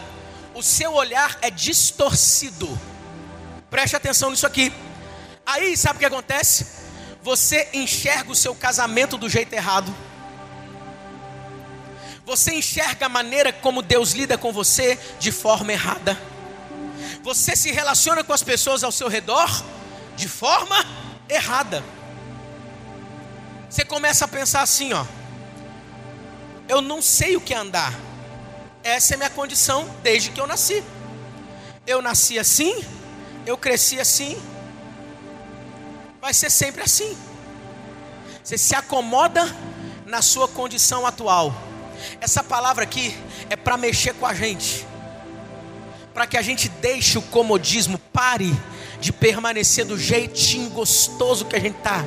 Speaker 1: o seu olhar é distorcido. Preste atenção nisso aqui. Aí, sabe o que acontece? Você enxerga o seu casamento do jeito errado você enxerga a maneira como Deus lida com você de forma errada. Você se relaciona com as pessoas ao seu redor de forma errada. Você começa a pensar assim, ó. Eu não sei o que é andar. Essa é a minha condição desde que eu nasci. Eu nasci assim, eu cresci assim. Vai ser sempre assim. Você se acomoda na sua condição atual. Essa palavra aqui é para mexer com a gente, para que a gente deixe o comodismo, pare de permanecer do jeitinho gostoso que a gente está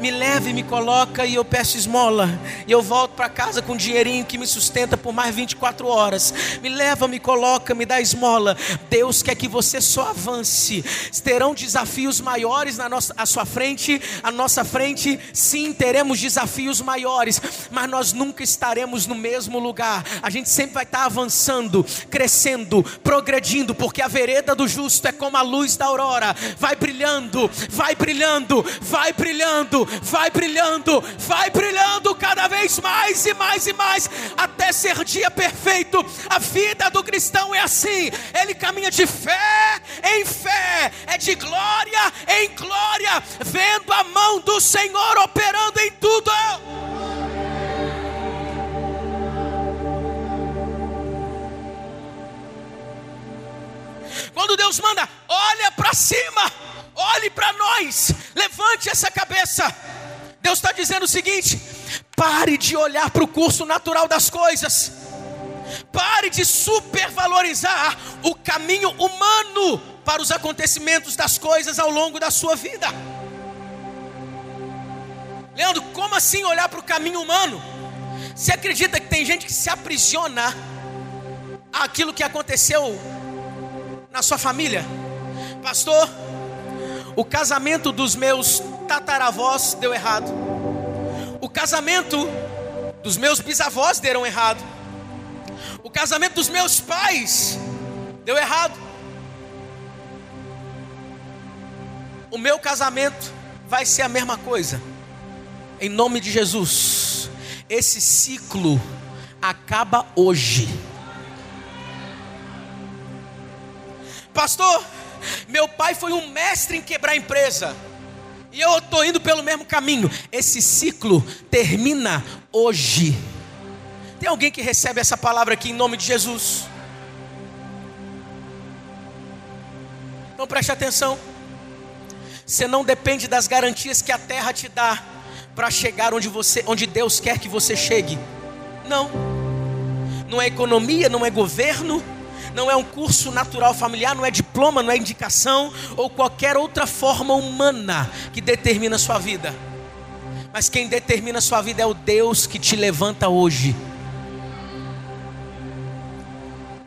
Speaker 1: me leva e me coloca e eu peço esmola. E eu volto para casa com um dinheirinho que me sustenta por mais 24 horas. Me leva, me coloca, me dá esmola. Deus quer que você só avance. Terão desafios maiores na nossa, à sua frente, à nossa frente. Sim, teremos desafios maiores, mas nós nunca estaremos no mesmo lugar. A gente sempre vai estar avançando, crescendo, progredindo, porque a vereda do justo é como a luz da aurora, vai brilhando, vai brilhando, vai brilhando, vai brilhando, vai brilhando cada vez mais e mais e mais, até ser dia perfeito. A vida do cristão é assim, ele caminha de fé em fé, é de glória em glória, vendo a mão do Senhor operando em tudo. Quando Deus manda, olha para cima olhe para nós, levante essa cabeça. Deus está dizendo o seguinte: pare de olhar para o curso natural das coisas, pare de supervalorizar o caminho humano para os acontecimentos das coisas ao longo da sua vida. Leandro, como assim olhar para o caminho humano? Você acredita que tem gente que se aprisiona àquilo que aconteceu na sua família? Pastor, O casamento dos meus tataravós deu errado. O casamento dos meus bisavós deram errado. O casamento dos meus pais deu errado. O meu casamento vai ser a mesma coisa. Em nome de Jesus. Esse ciclo acaba hoje. Pastor, meu pai foi um mestre em quebrar empresa. E eu estou indo pelo mesmo caminho. Esse ciclo termina hoje. Tem alguém que recebe essa palavra aqui em nome de Jesus? Então preste atenção. Você não depende das garantias que a terra te dá para chegar onde você, onde Deus quer que você chegue. Não. Não é economia, não é governo, não é um curso natural familiar, não é diploma, não é indicação ou qualquer outra forma humana que determina a sua vida. Mas quem determina a sua vida é o Deus que te levanta hoje.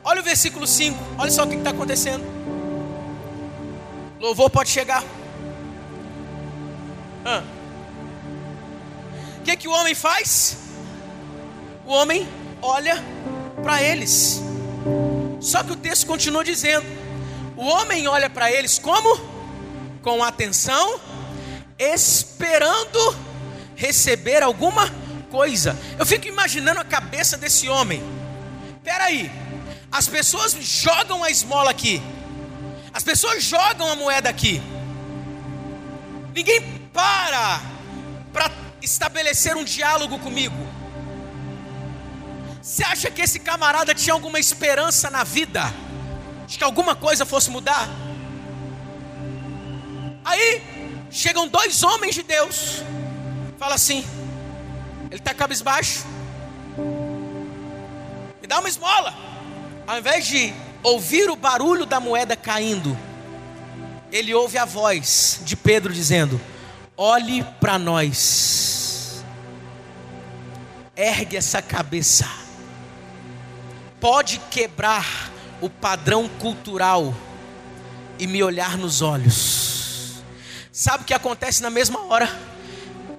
Speaker 1: Olha o versículo 5, olha só o que está acontecendo. Louvor pode chegar. Ah. O que, que o homem faz? O homem olha para eles. Só que o texto continua dizendo: o homem olha para eles como? Com atenção, esperando receber alguma coisa. Eu fico imaginando a cabeça desse homem. Peraí, as pessoas jogam a esmola aqui, as pessoas jogam a moeda aqui. Ninguém para para estabelecer um diálogo comigo. Você acha que esse camarada tinha alguma esperança na vida? De que alguma coisa fosse mudar? Aí chegam dois homens de Deus. Fala assim: ele está cabisbaixo. Me dá uma esmola. Ao invés de ouvir o barulho da moeda caindo, ele ouve a voz de Pedro dizendo: Olhe para nós. Ergue essa cabeça pode quebrar o padrão cultural e me olhar nos olhos. Sabe o que acontece na mesma hora?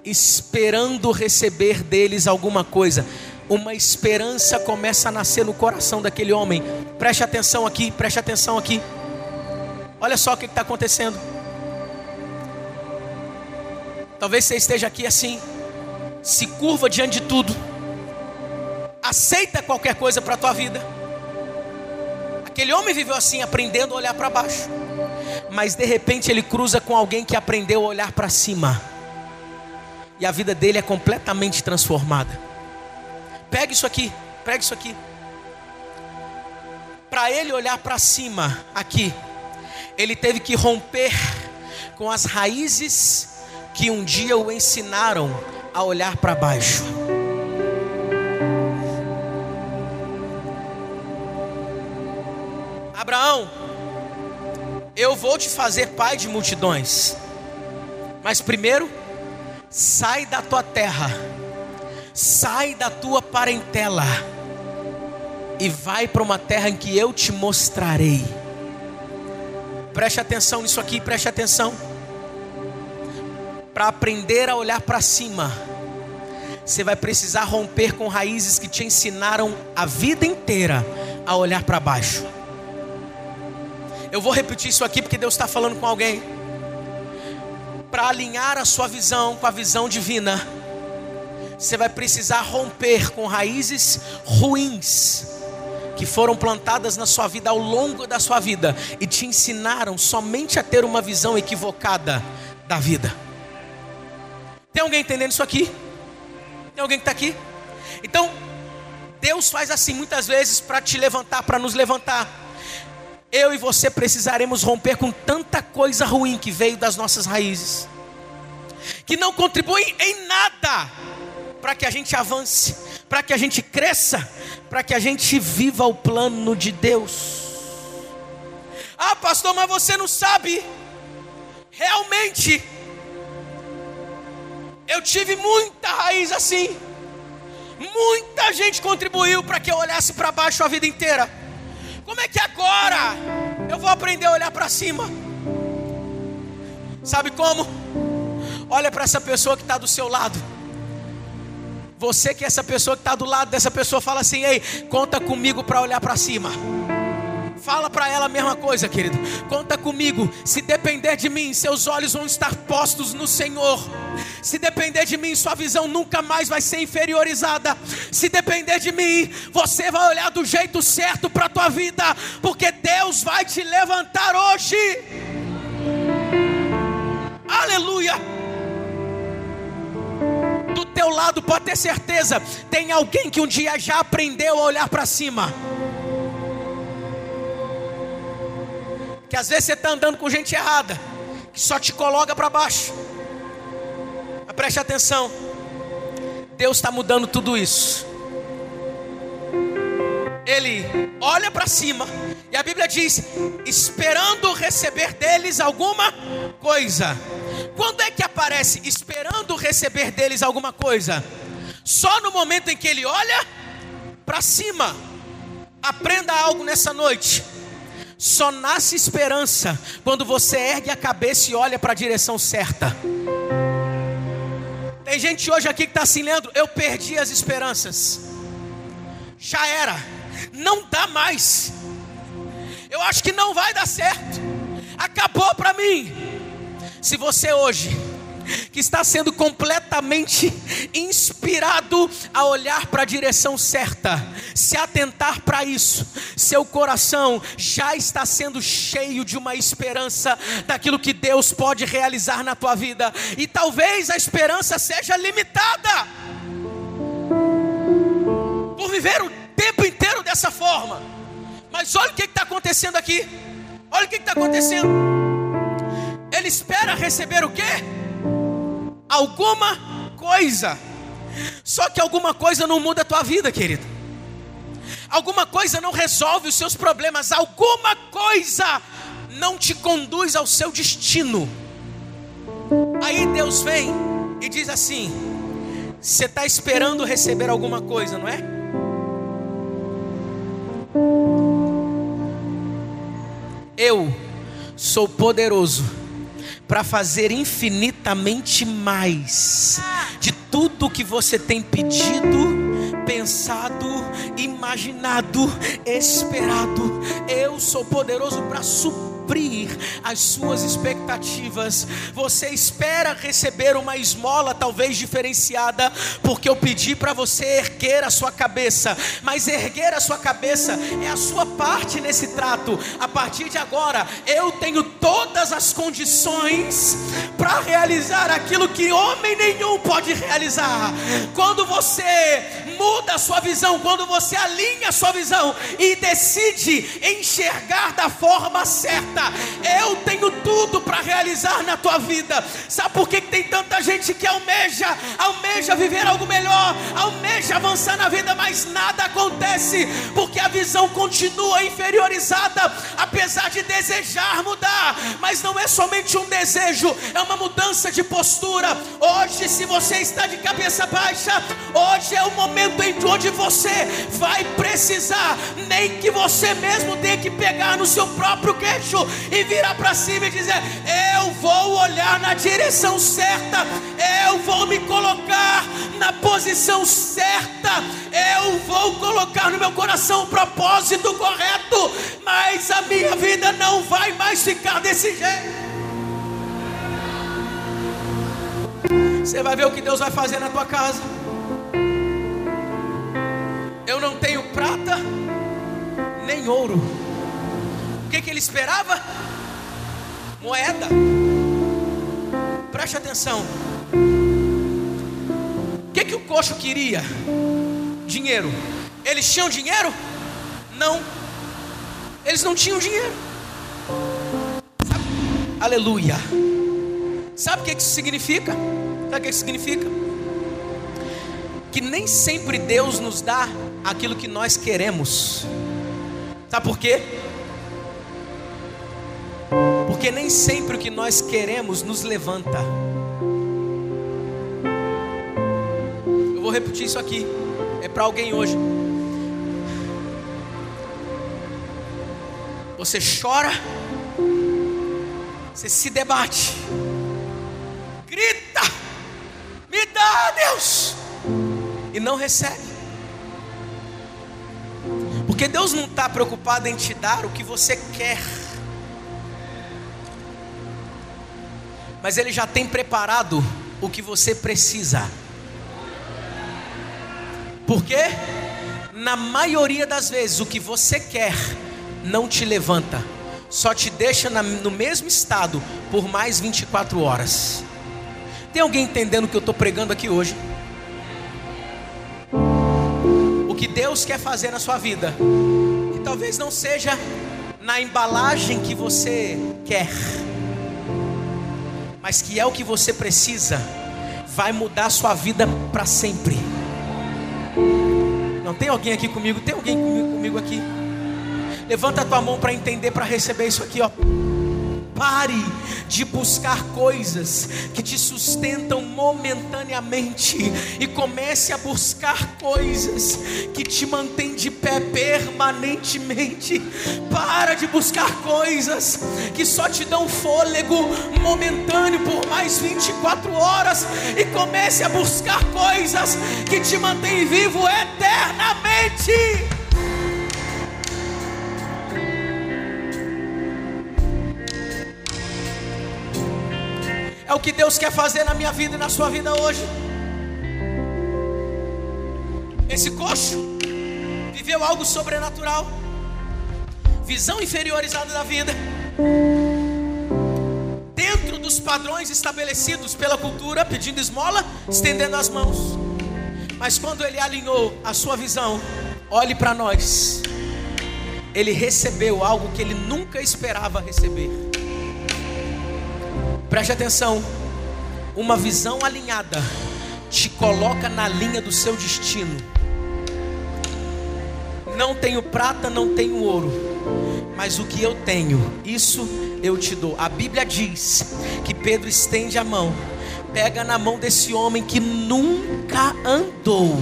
Speaker 1: Esperando receber deles alguma coisa. Uma esperança começa a nascer no coração daquele homem. Preste atenção aqui, preste atenção aqui. Olha só o que está acontecendo. Talvez você esteja aqui assim, se curva diante de tudo aceita qualquer coisa para a tua vida. Aquele homem viveu assim, aprendendo a olhar para baixo. Mas de repente ele cruza com alguém que aprendeu a olhar para cima. E a vida dele é completamente transformada. Pega isso aqui, pega isso aqui. Para ele olhar para cima, aqui, ele teve que romper com as raízes que um dia o ensinaram a olhar para baixo. Abraão, eu vou te fazer pai de multidões, mas primeiro, sai da tua terra, sai da tua parentela, e vai para uma terra em que eu te mostrarei. Preste atenção nisso aqui, preste atenção. Para aprender a olhar para cima, você vai precisar romper com raízes que te ensinaram a vida inteira a olhar para baixo. Eu vou repetir isso aqui porque Deus está falando com alguém. Para alinhar a sua visão com a visão divina, você vai precisar romper com raízes ruins que foram plantadas na sua vida ao longo da sua vida e te ensinaram somente a ter uma visão equivocada da vida. Tem alguém entendendo isso aqui? Tem alguém que está aqui? Então, Deus faz assim muitas vezes para te levantar, para nos levantar eu e você precisaremos romper com tanta coisa ruim que veio das nossas raízes, que não contribuem em nada para que a gente avance, para que a gente cresça, para que a gente viva o plano de Deus. Ah, pastor, mas você não sabe. Realmente, eu tive muita raiz assim. Muita gente contribuiu para que eu olhasse para baixo a vida inteira. Como é que agora eu vou aprender a olhar para cima? Sabe como? Olha para essa pessoa que está do seu lado. Você que é essa pessoa que está do lado dessa pessoa fala assim: Ei, conta comigo para olhar para cima. Fala para ela a mesma coisa, querido. Conta comigo. Se depender de mim, seus olhos vão estar postos no Senhor. Se depender de mim, sua visão nunca mais vai ser inferiorizada. Se depender de mim, você vai olhar do jeito certo para a tua vida, porque Deus vai te levantar hoje. Aleluia. Do teu lado, pode ter certeza, tem alguém que um dia já aprendeu a olhar para cima. Que às vezes você está andando com gente errada, que só te coloca para baixo. Mas preste atenção, Deus está mudando tudo isso. Ele olha para cima, e a Bíblia diz: esperando receber deles alguma coisa. Quando é que aparece esperando receber deles alguma coisa? Só no momento em que ele olha para cima. Aprenda algo nessa noite. Só nasce esperança quando você ergue a cabeça e olha para a direção certa. Tem gente hoje aqui que está assim, Leandro, eu perdi as esperanças. Já era, não dá mais. Eu acho que não vai dar certo. Acabou para mim. Se você hoje que está sendo completamente inspirado a olhar para a direção certa, se atentar para isso, seu coração já está sendo cheio de uma esperança daquilo que Deus pode realizar na tua vida, e talvez a esperança seja limitada por viver o tempo inteiro dessa forma. Mas olha o que está acontecendo aqui. Olha o que está acontecendo. Ele espera receber o quê? Alguma coisa. Só que alguma coisa não muda a tua vida, querido. Alguma coisa não resolve os seus problemas. Alguma coisa não te conduz ao seu destino. Aí Deus vem e diz assim: Você está esperando receber alguma coisa, não é? Eu sou poderoso para fazer infinitamente mais de tudo que você tem pedido, pensado, imaginado, esperado. Eu sou poderoso para suprir suprir as suas expectativas. Você espera receber uma esmola, talvez diferenciada, porque eu pedi para você erguer a sua cabeça, mas erguer a sua cabeça é a sua parte nesse trato. A partir de agora, eu tenho todas as condições para realizar aquilo que homem nenhum pode realizar. Quando você muda a sua visão, quando você alinha a sua visão e decide enxergar da forma certa, eu tenho tudo para realizar na tua vida. Sabe por que tem tanta gente que almeja, almeja viver algo melhor, almeja avançar na vida, mas nada acontece, porque a visão continua inferiorizada, apesar de desejar mudar, mas não é somente um desejo, é uma mudança de postura. Hoje, se você está de cabeça baixa, hoje é o momento em onde você vai precisar, nem que você mesmo tenha que pegar no seu próprio queixo e virar para cima e dizer: Eu vou olhar na direção certa, eu vou me colocar na posição certa, eu vou colocar no meu coração o propósito correto, mas a minha vida não vai mais ficar desse jeito. Você vai ver o que Deus vai fazer na tua casa. Eu não tenho prata nem ouro. Que, que ele esperava? Moeda. Preste atenção. O que, que o coxo queria? Dinheiro. Eles tinham dinheiro? Não. Eles não tinham dinheiro. Sabe? Aleluia. Sabe o que isso significa? Sabe o que isso significa? Que nem sempre Deus nos dá aquilo que nós queremos. Sabe por quê? Porque nem sempre o que nós queremos nos levanta. Eu vou repetir isso aqui. É para alguém hoje. Você chora, você se debate, grita: Me dá, Deus! E não recebe. Porque Deus não está preocupado em te dar o que você quer, mas Ele já tem preparado o que você precisa. Porque na maioria das vezes o que você quer não te levanta, só te deixa no mesmo estado por mais 24 horas. Tem alguém entendendo o que eu estou pregando aqui hoje? O que Deus quer fazer na sua vida, e talvez não seja na embalagem que você quer, mas que é o que você precisa, vai mudar a sua vida para sempre. Não tem alguém aqui comigo? Tem alguém comigo, comigo aqui? Levanta a tua mão para entender, para receber isso aqui, ó. Pare de buscar coisas que te sustentam momentaneamente e comece a buscar coisas que te mantêm de pé permanentemente. Para de buscar coisas que só te dão fôlego momentâneo por mais 24 horas e comece a buscar coisas que te mantêm vivo eternamente. É o que Deus quer fazer na minha vida e na sua vida hoje. Esse coxo viveu algo sobrenatural, visão inferiorizada da vida, dentro dos padrões estabelecidos pela cultura, pedindo esmola, estendendo as mãos. Mas quando ele alinhou a sua visão, olhe para nós, ele recebeu algo que ele nunca esperava receber. Preste atenção. Uma visão alinhada te coloca na linha do seu destino. Não tenho prata, não tenho ouro, mas o que eu tenho, isso eu te dou. A Bíblia diz que Pedro estende a mão, pega na mão desse homem que nunca andou.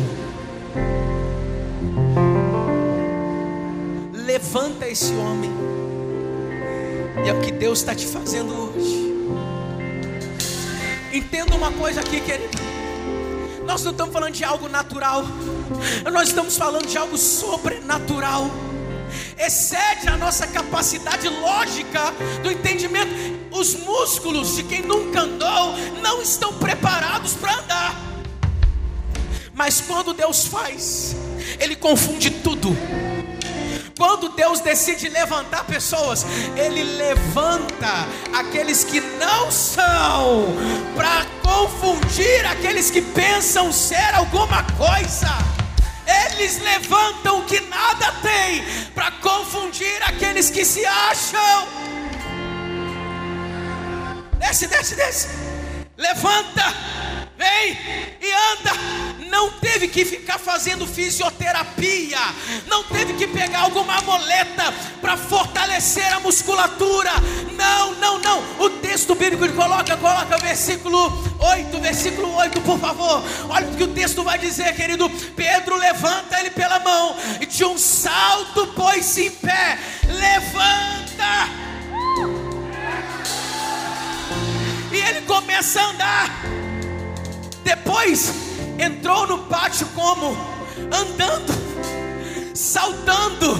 Speaker 1: Levanta esse homem, e é o que Deus está te fazendo hoje. Entenda uma coisa aqui, querido. Nós não estamos falando de algo natural, nós estamos falando de algo sobrenatural. Excede a nossa capacidade lógica do entendimento. Os músculos de quem nunca andou não estão preparados para andar. Mas quando Deus faz, Ele confunde tudo. Quando Deus decide levantar pessoas, Ele levanta aqueles que não são, para confundir aqueles que pensam ser alguma coisa. Eles levantam o que nada tem, para confundir aqueles que se acham. Desce, desce, desce. Levanta vem e anda. Não teve que ficar fazendo fisioterapia, não teve que pegar alguma moleta para fortalecer a musculatura. Não, não, não. O texto bíblico ele coloca, coloca versículo 8, versículo 8, por favor. Olha o que o texto vai dizer, querido. Pedro levanta ele pela mão e de um salto pôs-se em pé. Levanta. E ele começa a andar. Depois entrou no pátio como? Andando, saltando.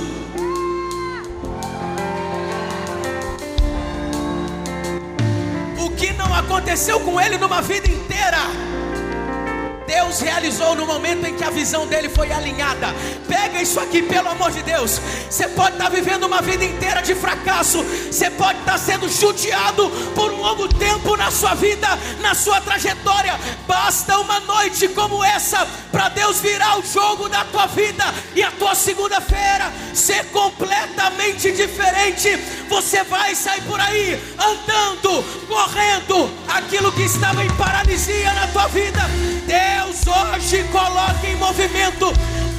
Speaker 1: O que não aconteceu com ele numa vida inteira. Deus realizou no momento em que a visão dele foi alinhada. Pega isso aqui, pelo amor de Deus. Você pode estar vivendo uma vida inteira de fracasso, você pode estar sendo judiado por um longo tempo na sua vida, na sua trajetória. Basta uma noite como essa para Deus virar o jogo da tua vida e a tua segunda-feira ser completamente diferente. Você vai sair por aí andando, correndo, aquilo que estava em paralisia na tua vida. Deus Deus hoje coloca em movimento.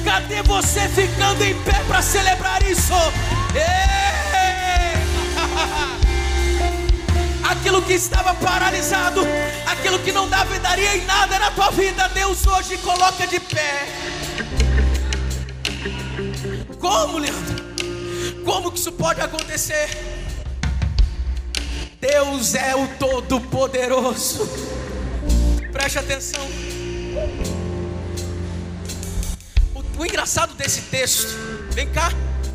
Speaker 1: Cadê você ficando em pé para celebrar isso? Aquilo que estava paralisado, aquilo que não dava e daria em nada na tua vida, Deus hoje coloca de pé. Como, Leandro? Como que isso pode acontecer? Deus é o Todo-Poderoso. Preste atenção. O, o engraçado desse texto, vem cá,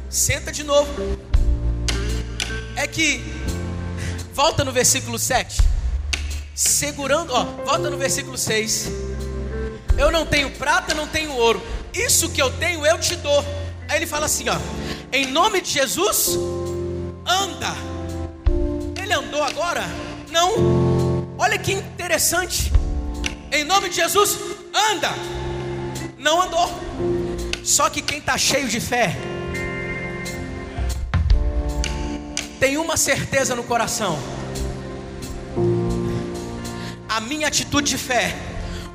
Speaker 1: senta de novo. É que, volta no versículo 7. Segurando, ó, volta no versículo 6. Eu não tenho prata, não tenho ouro. Isso que eu tenho, eu te dou. Aí ele fala assim, ó. Em nome de Jesus, anda. Ele andou agora? Não. Olha que interessante. Em nome de Jesus, anda. Não andou. Só que quem está cheio de fé tem uma certeza no coração. A minha atitude de fé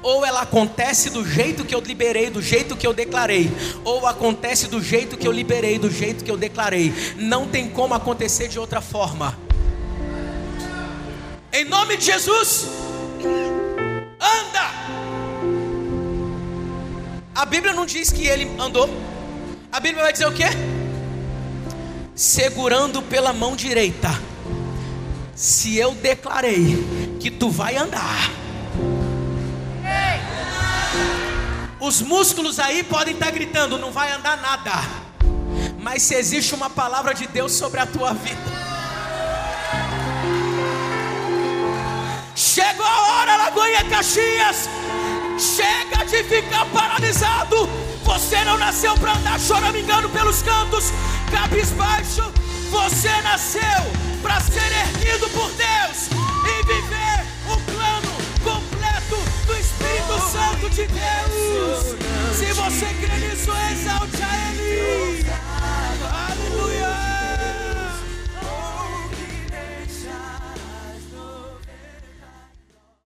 Speaker 1: ou ela acontece do jeito que eu liberei, do jeito que eu declarei, ou acontece do jeito que eu liberei, do jeito que eu declarei. Não tem como acontecer de outra forma. Em nome de Jesus, anda. A Bíblia não diz que ele andou. A Bíblia vai dizer o quê? Segurando pela mão direita. Se eu declarei que tu vai andar, os músculos aí podem estar gritando, não vai andar nada. Mas se existe uma palavra de Deus sobre a tua vida, Chegou a hora, Lagoinha Caxias. Chega de ficar paralisado. Você não nasceu para andar choramingando pelos cantos, cabisbaixo. Você nasceu para ser erguido por Deus e viver o plano completo do Espírito Santo de Deus. Se você crê nisso, exalte a Ele.